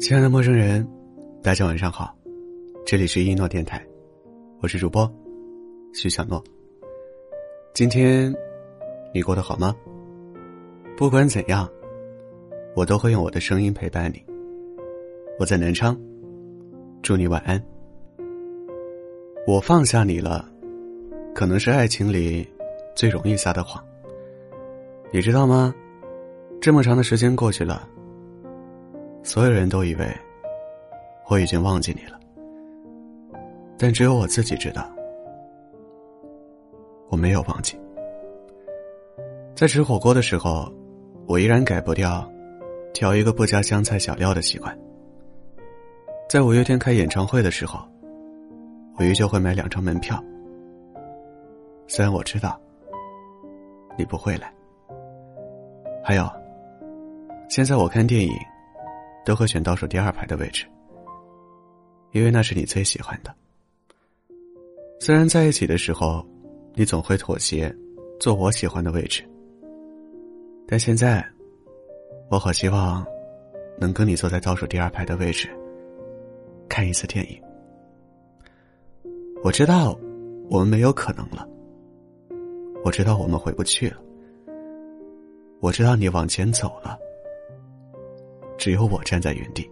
亲爱的陌生人，大家晚上好，这里是一诺电台，我是主播徐小诺。今天你过得好吗？不管怎样，我都会用我的声音陪伴你。我在南昌，祝你晚安。我放下你了，可能是爱情里最容易撒的谎。你知道吗？这么长的时间过去了。所有人都以为我已经忘记你了，但只有我自己知道，我没有忘记。在吃火锅的时候，我依然改不掉挑一个不加香菜小料的习惯。在五月天开演唱会的时候，我依旧会买两张门票。虽然我知道你不会来，还有，现在我看电影。都会选倒数第二排的位置，因为那是你最喜欢的。虽然在一起的时候，你总会妥协，坐我喜欢的位置，但现在，我好希望能跟你坐在倒数第二排的位置，看一次电影。我知道我们没有可能了，我知道我们回不去了，我知道你往前走了。只有我站在原地。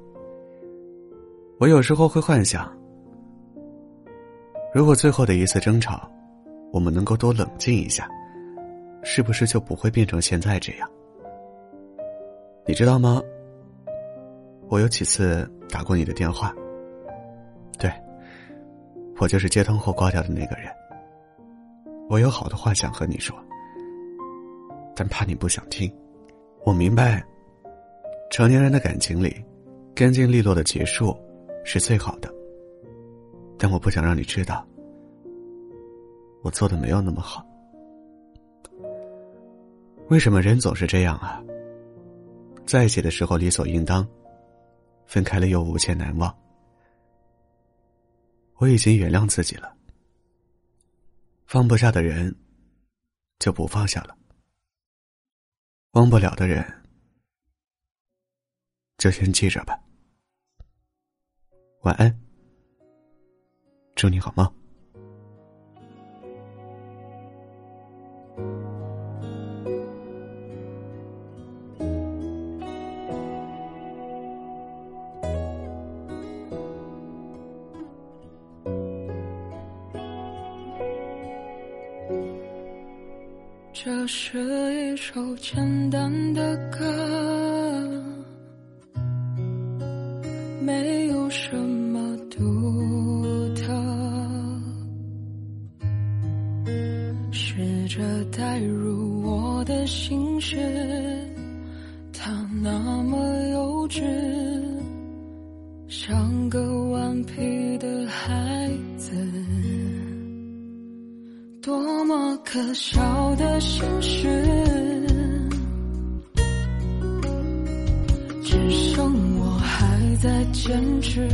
我有时候会幻想，如果最后的一次争吵，我们能够多冷静一下，是不是就不会变成现在这样？你知道吗？我有几次打过你的电话，对，我就是接通后挂掉的那个人。我有好多话想和你说，但怕你不想听。我明白。成年人的感情里，干净利落的结束是最好的。但我不想让你知道，我做的没有那么好。为什么人总是这样啊？在一起的时候理所应当，分开了又无限难忘。我已经原谅自己了，放不下的人就不放下了，忘不了的人。就先记着吧。晚安，祝你好梦。这是一首简单的歌。试着代入我的心事，他那么幼稚，像个顽皮的孩子，多么可笑的心事。只剩我还在坚持，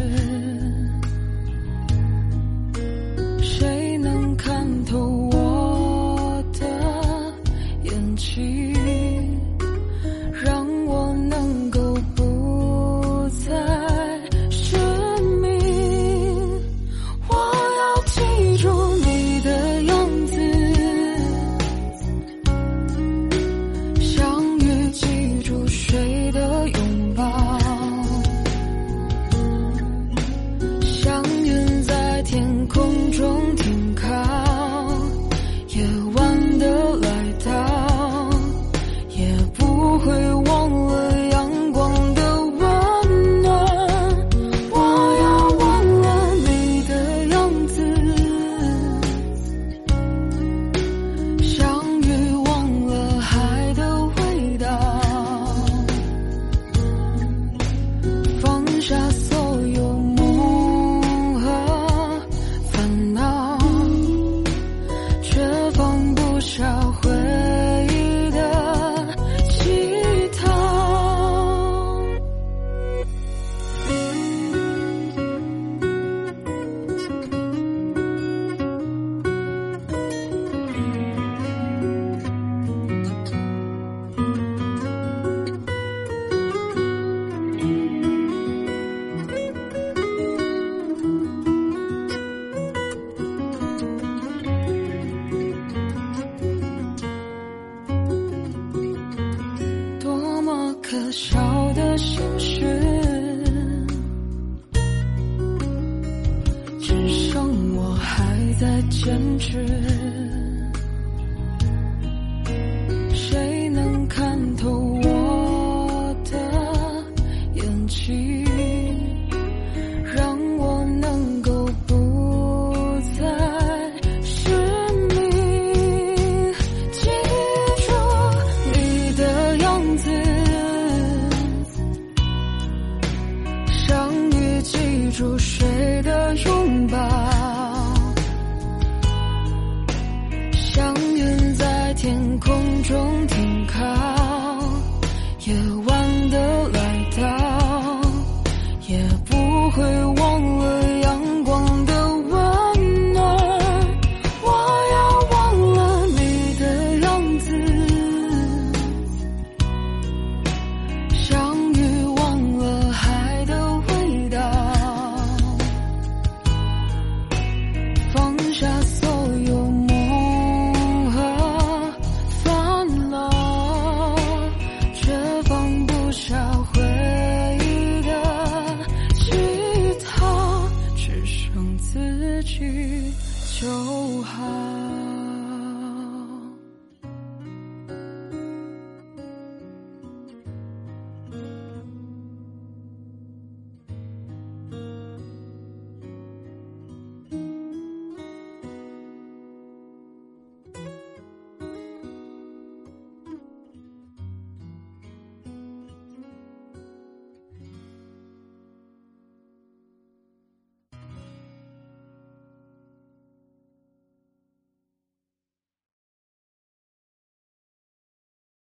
可笑去就好。